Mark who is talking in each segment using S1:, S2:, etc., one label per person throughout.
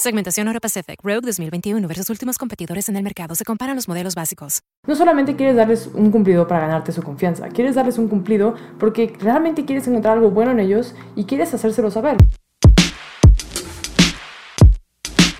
S1: Segmentación Euro Pacific Rogue 2021 versus últimos competidores en el mercado. Se comparan los modelos básicos.
S2: No solamente quieres darles un cumplido para ganarte su confianza, quieres darles un cumplido porque realmente quieres encontrar algo bueno en ellos y quieres hacérselo saber.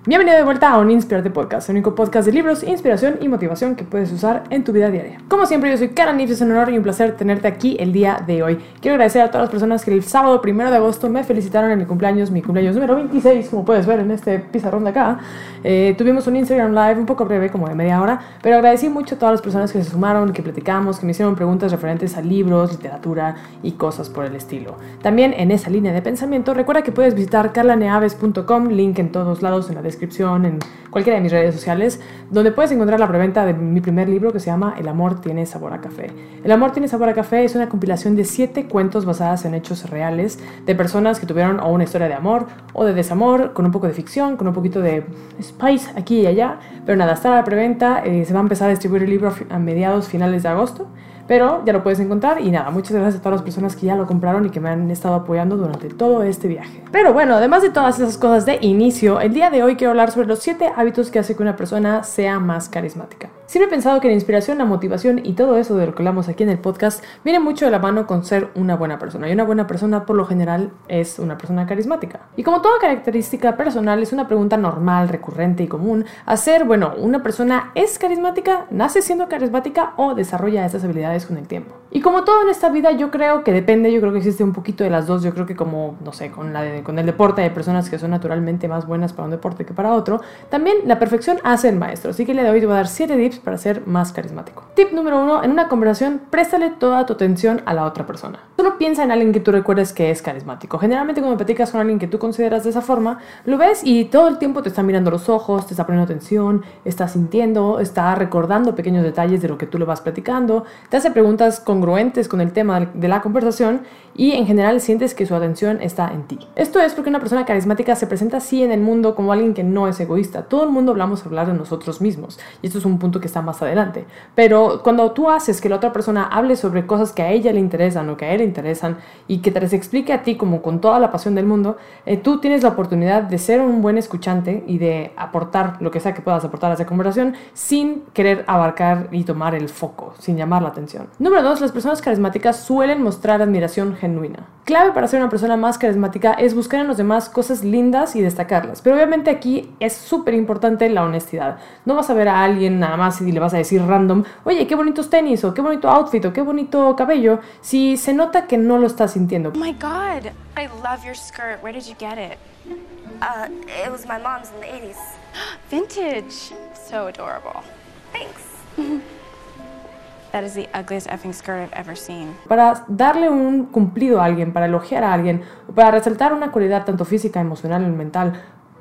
S2: Bienvenido de vuelta a un Inspirarte Podcast, el único podcast de libros, inspiración y motivación que puedes usar en tu vida diaria. Como siempre, yo soy Karen Nifs, es un honor y un placer tenerte aquí el día de hoy. Quiero agradecer a todas las personas que el sábado primero de agosto me felicitaron en mi cumpleaños, mi cumpleaños número 26, como puedes ver en este pizarrón de acá. Eh, tuvimos un Instagram Live un poco breve, como de media hora, pero agradecí mucho a todas las personas que se sumaron, que platicamos, que me hicieron preguntas referentes a libros, literatura y cosas por el estilo. También en esa línea de pensamiento, recuerda que puedes visitar carlaneaves.com, link en todos lados en la descripción en cualquiera de mis redes sociales, donde puedes encontrar la preventa de mi primer libro que se llama El amor tiene sabor a café. El amor tiene sabor a café es una compilación de siete cuentos basadas en hechos reales de personas que tuvieron o una historia de amor o de desamor, con un poco de ficción, con un poquito de spice aquí y allá. Pero nada, está la preventa, eh, se va a empezar a distribuir el libro a mediados, finales de agosto. Pero ya lo puedes encontrar y nada, muchas gracias a todas las personas que ya lo compraron y que me han estado apoyando durante todo este viaje. Pero bueno, además de todas esas cosas de inicio, el día de hoy quiero hablar sobre los 7 hábitos que hacen que una persona sea más carismática. Siempre he pensado que la inspiración, la motivación y todo eso de lo que hablamos aquí en el podcast viene mucho de la mano con ser una buena persona. Y una buena persona por lo general es una persona carismática. Y como toda característica personal es una pregunta normal, recurrente y común, hacer, bueno, ¿una persona es carismática? ¿Nace siendo carismática o desarrolla estas habilidades con el tiempo? Y como todo en esta vida, yo creo que depende, yo creo que existe un poquito de las dos. Yo creo que como, no sé, con, la con el deporte hay personas que son naturalmente más buenas para un deporte que para otro. También la perfección hace el maestro. Así que le doy te voy a dar 7 tips para ser más carismático. Tip número uno, en una conversación, préstale toda tu atención a la otra persona. Solo piensa en alguien que tú recuerdes que es carismático. Generalmente cuando platicas con alguien que tú consideras de esa forma, lo ves y todo el tiempo te está mirando los ojos, te está poniendo atención, está sintiendo, está recordando pequeños detalles de lo que tú le vas platicando, te hace preguntas congruentes con el tema de la conversación y en general sientes que su atención está en ti. Esto es porque una persona carismática se presenta así en el mundo como alguien que no es egoísta. Todo el mundo hablamos hablar de nosotros mismos y esto es un punto que está más adelante. Pero cuando tú haces que la otra persona hable sobre cosas que a ella le interesan o que a él le interesan y que te les explique a ti como con toda la pasión del mundo, eh, tú tienes la oportunidad de ser un buen escuchante y de aportar lo que sea que puedas aportar a esa conversación sin querer abarcar y tomar el foco, sin llamar la atención. Número dos, las personas carismáticas suelen mostrar admiración genuina. Clave para ser una persona más carismática es buscar en los demás cosas lindas y destacarlas. Pero obviamente aquí es súper importante la honestidad. No vas a ver a alguien nada más y le vas a decir random, oye, qué bonitos tenis o qué bonito outfit o qué bonito cabello, si se nota que no lo estás sintiendo.
S3: Oh my god, I love your skirt. Where did you get it?
S4: Uh, it was my mom's in the 80s.
S3: Vintage. So adorable.
S4: Thanks.
S3: That is the ugliest effing skirt I've ever seen.
S2: Para darle un cumplido a alguien, para elogiar a alguien, para resaltar una cualidad tanto física, emocional o mental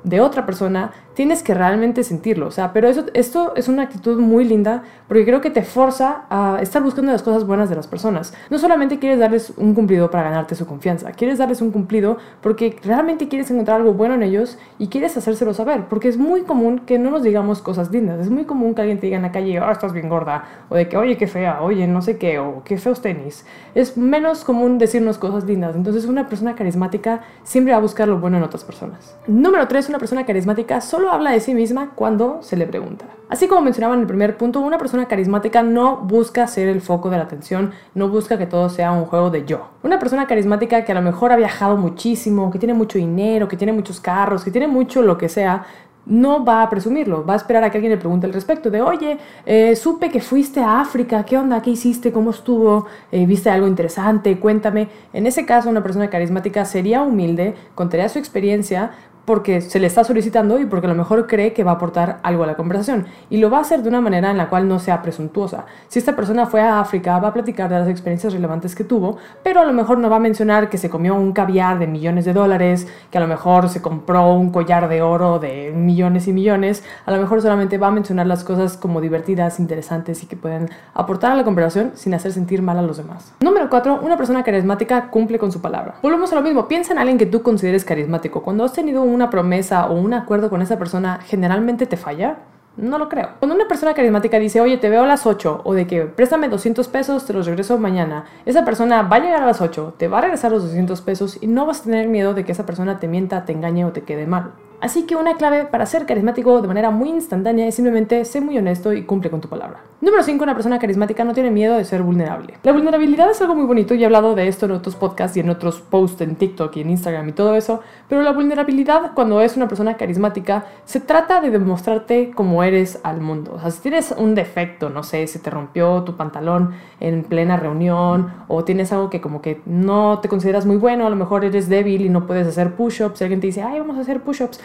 S2: de otra persona, tienes que realmente sentirlo. O sea, pero eso, esto es una actitud muy linda porque creo que te forza a estar buscando las cosas buenas de las personas. No solamente quieres darles un cumplido para ganarte su confianza, quieres darles un cumplido porque realmente quieres encontrar algo bueno en ellos y quieres hacérselo saber. Porque es muy común que no nos digamos cosas lindas. Es muy común que alguien te diga en la calle, oh, estás bien gorda, o de que, oye, qué fea, oye, no sé qué, o qué feos tenis. Es menos común decirnos cosas lindas. Entonces, una persona carismática siempre va a buscar lo bueno en otras personas. Número 3, una persona carismática solo habla de sí misma cuando se le pregunta. Así como mencionaba en el primer punto, una persona carismática no busca ser el foco de la atención, no busca que todo sea un juego de yo. Una persona carismática que a lo mejor ha viajado muchísimo, que tiene mucho dinero, que tiene muchos carros, que tiene mucho lo que sea, no va a presumirlo, va a esperar a que alguien le pregunte al respecto de, oye, eh, supe que fuiste a África, ¿qué onda? ¿Qué hiciste? ¿Cómo estuvo? Eh, ¿Viste algo interesante? Cuéntame. En ese caso, una persona carismática sería humilde, contaría su experiencia, porque se le está solicitando y porque a lo mejor cree que va a aportar algo a la conversación. Y lo va a hacer de una manera en la cual no sea presuntuosa. Si esta persona fue a África, va a platicar de las experiencias relevantes que tuvo, pero a lo mejor no va a mencionar que se comió un caviar de millones de dólares, que a lo mejor se compró un collar de oro de millones y millones. A lo mejor solamente va a mencionar las cosas como divertidas, interesantes y que pueden aportar a la conversación sin hacer sentir mal a los demás. Número 4. Una persona carismática cumple con su palabra. Volvemos a lo mismo. Piensa en alguien que tú consideres carismático. Cuando has tenido un una promesa o un acuerdo con esa persona generalmente te falla? No lo creo. Cuando una persona carismática dice, oye, te veo a las 8, o de que préstame 200 pesos, te los regreso mañana, esa persona va a llegar a las 8, te va a regresar los 200 pesos y no vas a tener miedo de que esa persona te mienta, te engañe o te quede mal. Así que una clave para ser carismático de manera muy instantánea es simplemente ser muy honesto y cumple con tu palabra. Número 5. Una persona carismática no tiene miedo de ser vulnerable. La vulnerabilidad es algo muy bonito y he hablado de esto en otros podcasts y en otros posts en TikTok y en Instagram y todo eso, pero la vulnerabilidad cuando es una persona carismática se trata de demostrarte cómo eres al mundo. O sea, si tienes un defecto, no sé, se te rompió tu pantalón en plena reunión o tienes algo que como que no te consideras muy bueno, a lo mejor eres débil y no puedes hacer push-ups, alguien te dice, ay, vamos a hacer push-ups,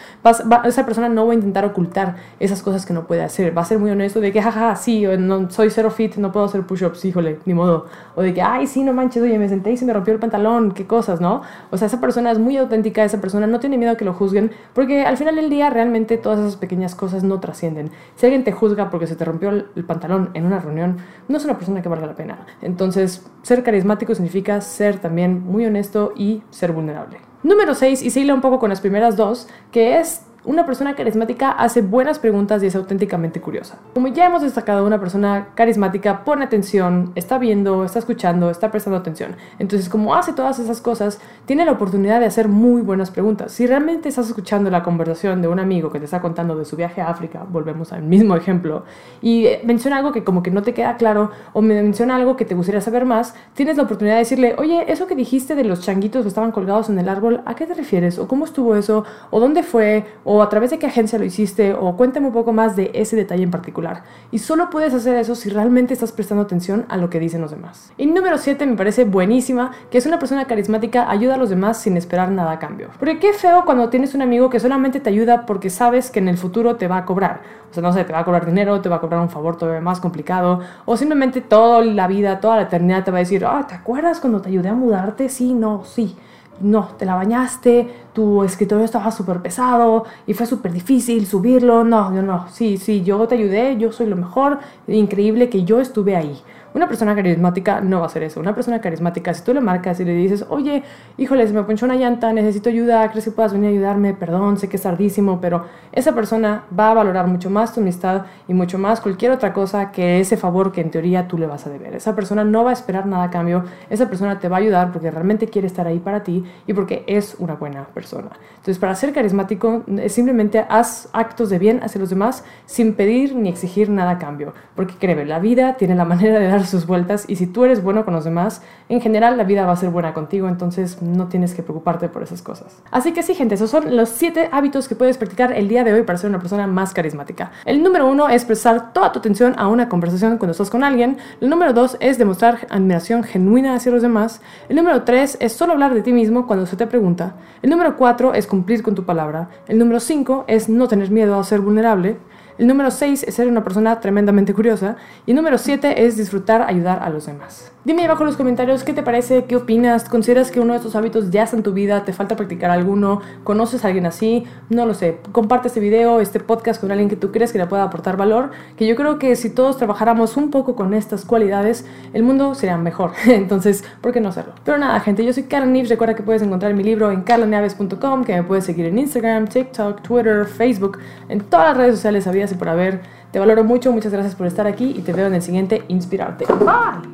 S2: esa persona no va a intentar ocultar esas cosas que no puede hacer. Va a ser muy honesto de que, jaja, sí, no, soy cero fit, no puedo hacer push-ups, híjole, ni modo. O de que, ay, sí, no manches, oye, me senté y se me rompió el pantalón, qué cosas, ¿no? O sea, esa persona es muy auténtica, esa persona no tiene miedo a que lo juzguen, porque al final del día realmente todas esas pequeñas cosas no trascienden. Si alguien te juzga porque se te rompió el pantalón en una reunión, no es una persona que valga la pena. Entonces, ser carismático significa ser también muy honesto y ser vulnerable. Número 6, y se un poco con las primeras dos, que es una persona carismática hace buenas preguntas y es auténticamente curiosa. Como ya hemos destacado, una persona carismática pone atención, está viendo, está escuchando, está prestando atención. Entonces, como hace todas esas cosas, tiene la oportunidad de hacer muy buenas preguntas. Si realmente estás escuchando la conversación de un amigo que te está contando de su viaje a África, volvemos al mismo ejemplo, y menciona algo que como que no te queda claro o menciona algo que te gustaría saber más, tienes la oportunidad de decirle, oye, eso que dijiste de los changuitos que estaban colgados en el árbol, ¿a qué te refieres? ¿O cómo estuvo eso? ¿O dónde fue? ¿O o a través de qué agencia lo hiciste o cuéntame un poco más de ese detalle en particular. Y solo puedes hacer eso si realmente estás prestando atención a lo que dicen los demás. Y número 7 me parece buenísima, que es una persona carismática ayuda a los demás sin esperar nada a cambio. Porque qué feo cuando tienes un amigo que solamente te ayuda porque sabes que en el futuro te va a cobrar. O sea, no sé, te va a cobrar dinero, te va a cobrar un favor todavía más complicado, o simplemente toda la vida, toda la eternidad te va a decir, ah, ¿te acuerdas cuando te ayudé a mudarte? Sí, no, sí no, te la bañaste, tu escritorio estaba súper pesado y fue súper difícil subirlo. No, yo no, sí, sí, yo te ayudé, yo soy lo mejor, increíble que yo estuve ahí. Una persona carismática no va a hacer eso. Una persona carismática, si tú le marcas y le dices, oye, híjole, se me ponchó una llanta, necesito ayuda, ¿crees que puedas venir a ayudarme? Perdón, sé que es tardísimo, pero esa persona va a valorar mucho más tu amistad y mucho más cualquier otra cosa que ese favor que en teoría tú le vas a deber. Esa persona no va a esperar nada a cambio, esa persona te va a ayudar porque realmente quiere estar ahí para ti y porque es una buena persona. Entonces, para ser carismático, simplemente haz actos de bien hacia los demás sin pedir ni exigir nada a cambio. Porque créeme, la vida tiene la manera de dar sus vueltas y si tú eres bueno con los demás, en general la vida va a ser buena contigo, entonces no tienes que preocuparte por esas cosas. Así que sí, gente, esos son los 7 hábitos que puedes practicar el día de hoy para ser una persona más carismática. El número uno es prestar toda tu atención a una conversación cuando estás con alguien. El número dos es demostrar admiración genuina hacia los demás. El número tres es solo hablar de ti mismo cuando se te pregunta. El número cuatro es cumplir con tu palabra. El número cinco es no tener miedo a ser vulnerable. El número 6 es ser una persona tremendamente curiosa. Y el número 7 es disfrutar ayudar a los demás. Dime abajo en los comentarios qué te parece, qué opinas, consideras que uno de estos hábitos ya está en tu vida, te falta practicar alguno, conoces a alguien así, no lo sé. Comparte este video, este podcast con alguien que tú crees que le pueda aportar valor, que yo creo que si todos trabajáramos un poco con estas cualidades, el mundo sería mejor. Entonces, ¿por qué no hacerlo? Pero nada, gente, yo soy Karen Nives, recuerda que puedes encontrar mi libro en carlaneaves.com, que me puedes seguir en Instagram, TikTok, Twitter, Facebook, en todas las redes sociales había y por haber. Te valoro mucho, muchas gracias por estar aquí y te veo en el siguiente Inspirarte. Bye.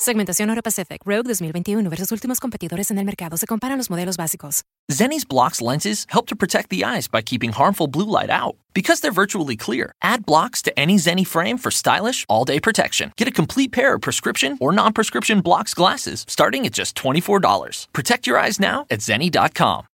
S1: Segmentación Euro Pacific Rogue 2021 versus últimos competidores en el mercado. Se comparan los modelos básicos.
S5: Zenni's blocks lenses help to protect the eyes by keeping harmful blue light out. Because they're virtually clear, add blocks to any Zenni frame for stylish, all day protection. Get a complete pair of prescription or non prescription blocks glasses starting at just $24. Protect your eyes now at Zenni.com.